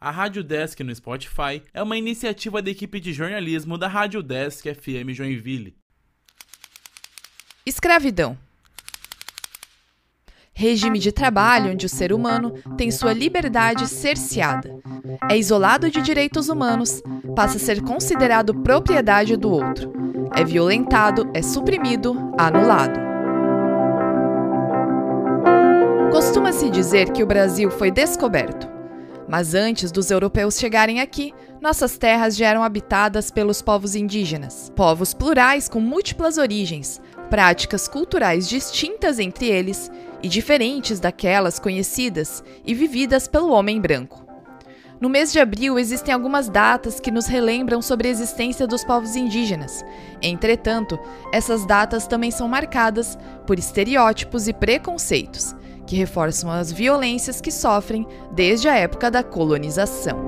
A Rádio Desk no Spotify é uma iniciativa da equipe de jornalismo da Rádio Desk FM Joinville. Escravidão. Regime de trabalho onde o ser humano tem sua liberdade cerceada. É isolado de direitos humanos, passa a ser considerado propriedade do outro. É violentado, é suprimido, anulado. Costuma-se dizer que o Brasil foi descoberto. Mas antes dos europeus chegarem aqui, nossas terras já eram habitadas pelos povos indígenas. Povos plurais com múltiplas origens, práticas culturais distintas entre eles e diferentes daquelas conhecidas e vividas pelo homem branco. No mês de abril existem algumas datas que nos relembram sobre a existência dos povos indígenas. Entretanto, essas datas também são marcadas por estereótipos e preconceitos, que reforçam as violências que sofrem desde a época da colonização.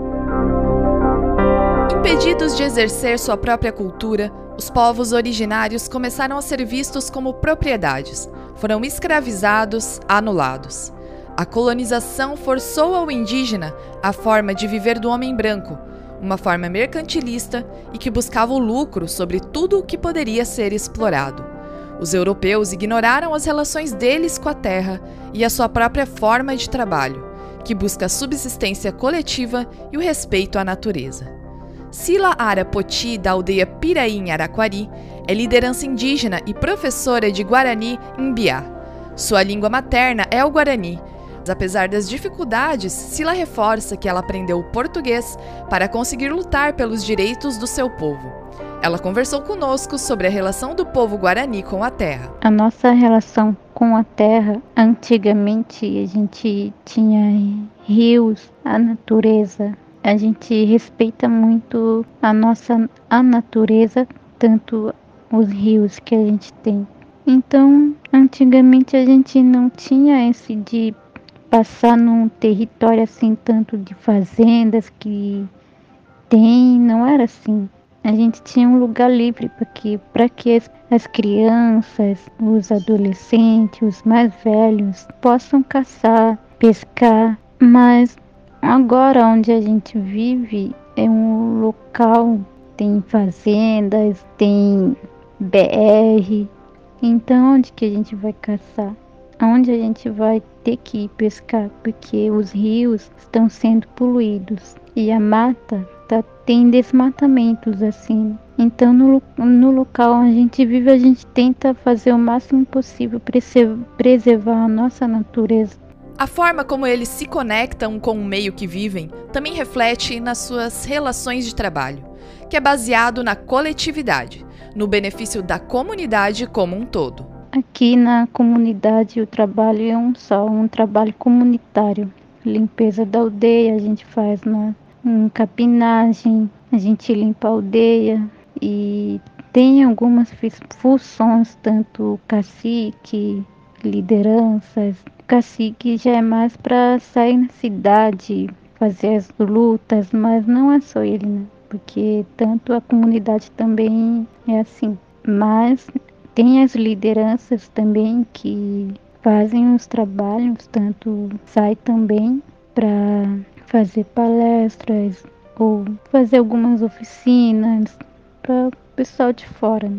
Impedidos de exercer sua própria cultura, os povos originários começaram a ser vistos como propriedades, foram escravizados, anulados. A colonização forçou ao indígena a forma de viver do homem branco, uma forma mercantilista e que buscava o lucro sobre tudo o que poderia ser explorado. Os europeus ignoraram as relações deles com a terra e a sua própria forma de trabalho, que busca a subsistência coletiva e o respeito à natureza. Sila Ara Poti, da aldeia Piraí, em Araquari, é liderança indígena e professora de Guarani em Biá. Sua língua materna é o Guarani. Apesar das dificuldades, Sila reforça que ela aprendeu o português para conseguir lutar pelos direitos do seu povo. Ela conversou conosco sobre a relação do povo guarani com a terra. A nossa relação com a terra, antigamente a gente tinha rios, a natureza. A gente respeita muito a nossa a natureza, tanto os rios que a gente tem. Então, antigamente a gente não tinha esse de passar num território assim tanto de fazendas que tem, não era assim a gente tinha um lugar livre para que, para que as, as crianças, os adolescentes, os mais velhos possam caçar, pescar, mas agora onde a gente vive é um local tem fazendas, tem BR. Então onde que a gente vai caçar? Onde a gente vai ter que ir pescar? Porque os rios estão sendo poluídos e a mata tá, tem desmatamentos assim. Então, no, no local onde a gente vive, a gente tenta fazer o máximo possível para preservar a nossa natureza. A forma como eles se conectam com o meio que vivem também reflete nas suas relações de trabalho, que é baseado na coletividade, no benefício da comunidade como um todo. Aqui na comunidade o trabalho é um só, um trabalho comunitário. Limpeza da aldeia a gente faz na um capinagem, a gente limpa a aldeia e tem algumas funções, tanto cacique, lideranças. O cacique já é mais para sair na cidade, fazer as lutas, mas não é só ele, né? Porque tanto a comunidade também é assim. Mas tem as lideranças também que fazem os trabalhos, tanto sai também para fazer palestras ou fazer algumas oficinas para o pessoal de fora.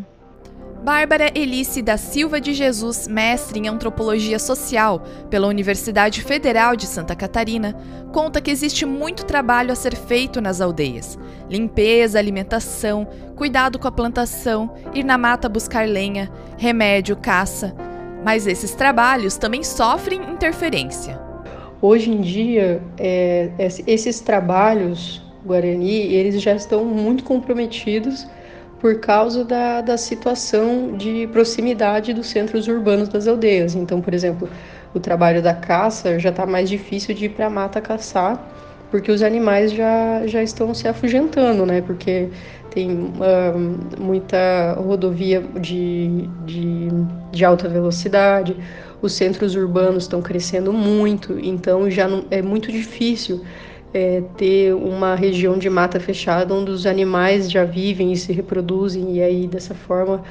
Bárbara Elice da Silva de Jesus, mestre em antropologia social pela Universidade Federal de Santa Catarina, conta que existe muito trabalho a ser feito nas aldeias: limpeza, alimentação, cuidado com a plantação, ir na mata buscar lenha, remédio, caça. Mas esses trabalhos também sofrem interferência. Hoje em dia, é, esses trabalhos Guarani, eles já estão muito comprometidos por causa da, da situação de proximidade dos centros urbanos das aldeias. Então, por exemplo, o trabalho da caça já está mais difícil de ir para a mata caçar, porque os animais já, já estão se afugentando, né? Porque tem uh, muita rodovia de, de, de alta velocidade, os centros urbanos estão crescendo muito, então já não, é muito difícil é, ter uma região de mata fechada onde os animais já vivem e se reproduzem, e aí dessa forma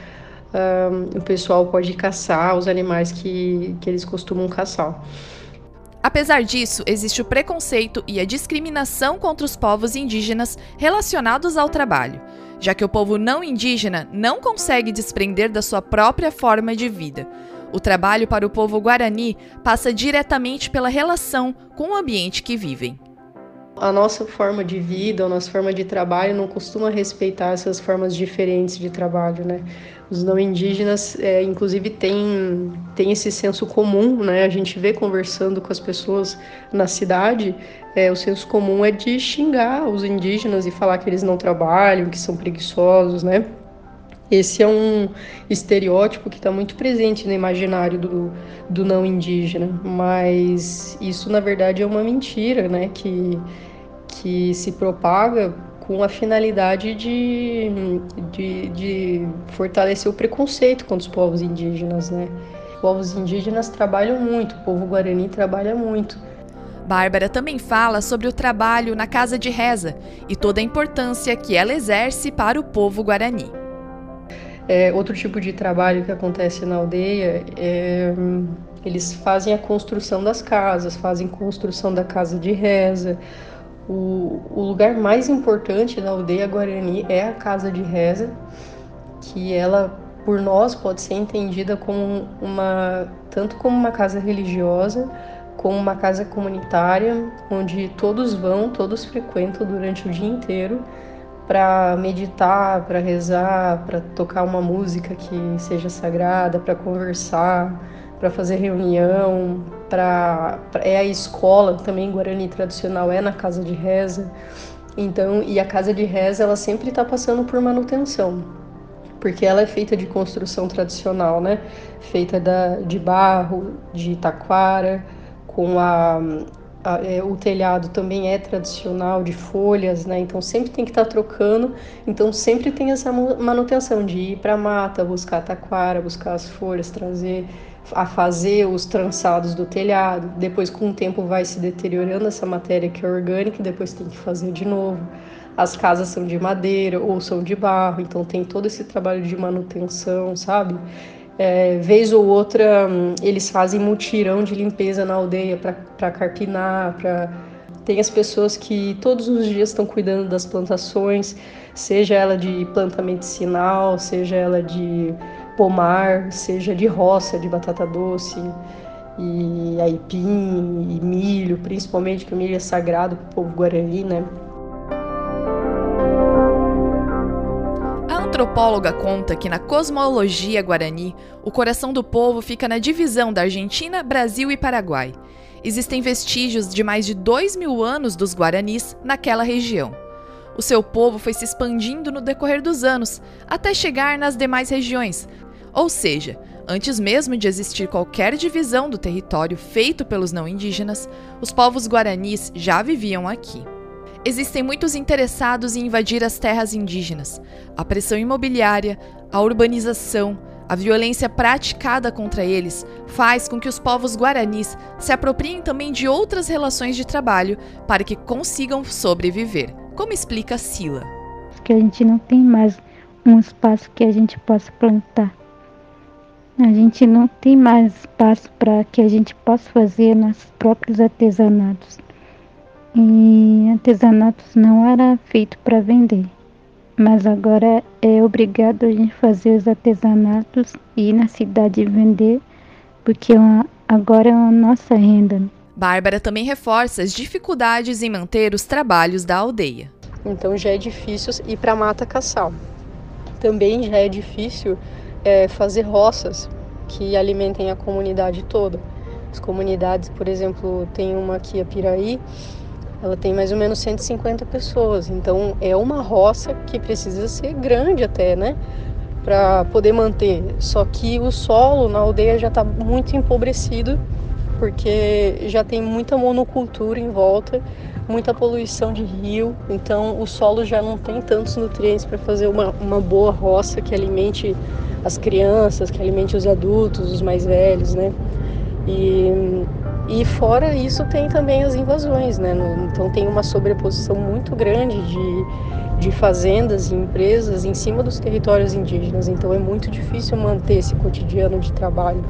um, o pessoal pode caçar os animais que, que eles costumam caçar. Apesar disso, existe o preconceito e a discriminação contra os povos indígenas relacionados ao trabalho, já que o povo não indígena não consegue desprender da sua própria forma de vida. O trabalho para o povo guarani passa diretamente pela relação com o ambiente que vivem. A nossa forma de vida, a nossa forma de trabalho não costuma respeitar essas formas diferentes de trabalho, né? Os não indígenas, é, inclusive, têm, têm esse senso comum, né? A gente vê conversando com as pessoas na cidade, é, o senso comum é de xingar os indígenas e falar que eles não trabalham, que são preguiçosos, né? Esse é um estereótipo que está muito presente no imaginário do, do não indígena, mas isso na verdade é uma mentira, né? Que, que se propaga com a finalidade de, de, de fortalecer o preconceito contra os povos indígenas, né? Os povos indígenas trabalham muito, o povo guarani trabalha muito. Bárbara também fala sobre o trabalho na casa de reza e toda a importância que ela exerce para o povo guarani. É, outro tipo de trabalho que acontece na aldeia é eles fazem a construção das casas, fazem construção da casa de reza. O, o lugar mais importante da aldeia Guarani é a casa de reza, que ela por nós pode ser entendida como uma tanto como uma casa religiosa como uma casa comunitária onde todos vão, todos frequentam durante o dia inteiro para meditar, para rezar, para tocar uma música que seja sagrada, para conversar, para fazer reunião, para é a escola também Guarani tradicional é na casa de reza. Então, e a casa de reza ela sempre está passando por manutenção, porque ela é feita de construção tradicional, né? Feita da, de barro, de taquara, com a, é, o telhado também é tradicional de folhas, né? Então sempre tem que estar tá trocando. Então sempre tem essa manutenção de ir para a mata, buscar a taquara, buscar as folhas, trazer, a fazer os trançados do telhado. Depois com o tempo vai se deteriorando essa matéria que é orgânica, depois tem que fazer de novo. As casas são de madeira ou são de barro, então tem todo esse trabalho de manutenção, sabe? É, vez ou outra, hum, eles fazem mutirão de limpeza na aldeia para carpinar, para tem as pessoas que todos os dias estão cuidando das plantações, seja ela de planta medicinal, seja ela de pomar, seja de roça, de batata doce, e aipim, e milho, principalmente que o milho é sagrado para o povo guarani, né? antropóloga conta que na cosmologia guarani, o coração do povo fica na divisão da Argentina, Brasil e Paraguai. Existem vestígios de mais de dois mil anos dos guaranis naquela região. O seu povo foi se expandindo no decorrer dos anos, até chegar nas demais regiões. Ou seja, antes mesmo de existir qualquer divisão do território feito pelos não indígenas, os povos guaranis já viviam aqui. Existem muitos interessados em invadir as terras indígenas. A pressão imobiliária, a urbanização, a violência praticada contra eles faz com que os povos guaranis se apropriem também de outras relações de trabalho para que consigam sobreviver, como explica Sila. Que a gente não tem mais um espaço que a gente possa plantar. A gente não tem mais espaço para que a gente possa fazer nossos próprios artesanatos. E artesanatos não era feito para vender, mas agora é obrigado a gente fazer os artesanatos e ir na cidade vender, porque é agora é a nossa renda. Bárbara também reforça as dificuldades em manter os trabalhos da aldeia. Então já é difícil ir para a mata caçar. Também já é difícil é, fazer roças que alimentem a comunidade toda. As comunidades, por exemplo, tem uma aqui, a Piraí, ela tem mais ou menos 150 pessoas. Então é uma roça que precisa ser grande até, né? Para poder manter. Só que o solo na aldeia já está muito empobrecido, porque já tem muita monocultura em volta, muita poluição de rio. Então o solo já não tem tantos nutrientes para fazer uma, uma boa roça que alimente as crianças, que alimente os adultos, os mais velhos, né? E e fora isso tem também as invasões, né? Então tem uma sobreposição muito grande de, de fazendas e empresas em cima dos territórios indígenas. Então é muito difícil manter esse cotidiano de trabalho.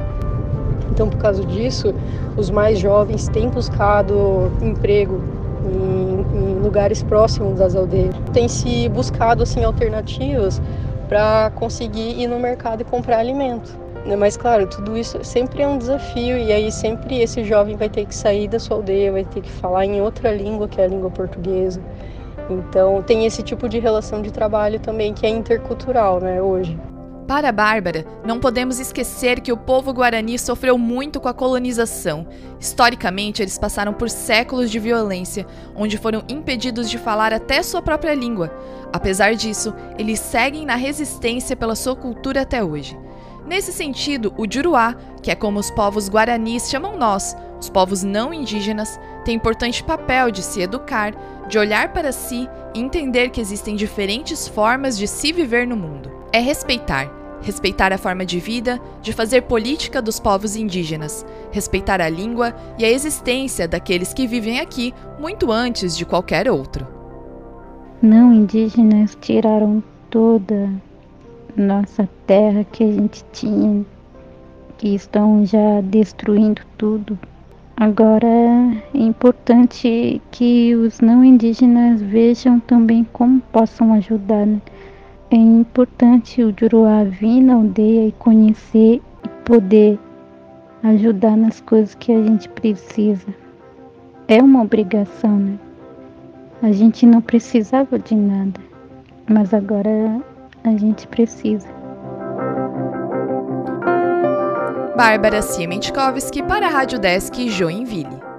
Então, por causa disso, os mais jovens têm buscado emprego em, em lugares próximos das aldeias. Tem se buscado assim alternativas para conseguir ir no mercado e comprar alimento. Né? Mas claro, tudo isso sempre é um desafio e aí sempre esse jovem vai ter que sair da sua aldeia, vai ter que falar em outra língua que é a língua portuguesa. Então tem esse tipo de relação de trabalho também que é intercultural, né, hoje. Para Bárbara, não podemos esquecer que o povo guarani sofreu muito com a colonização. Historicamente, eles passaram por séculos de violência, onde foram impedidos de falar até sua própria língua. Apesar disso, eles seguem na resistência pela sua cultura até hoje. Nesse sentido, o Juruá, que é como os povos guaranis chamam nós, os povos não indígenas, tem importante papel de se educar, de olhar para si e entender que existem diferentes formas de se viver no mundo. É respeitar, respeitar a forma de vida, de fazer política dos povos indígenas, respeitar a língua e a existência daqueles que vivem aqui muito antes de qualquer outro. Não indígenas tiraram toda nossa terra que a gente tinha, que estão já destruindo tudo. Agora é importante que os não indígenas vejam também como possam ajudar. Né? É importante o Juruá vir na aldeia e conhecer e poder ajudar nas coisas que a gente precisa. É uma obrigação, né? A gente não precisava de nada, mas agora a gente precisa. Bárbara Siemientkowski para a Rádio Desk Joinville.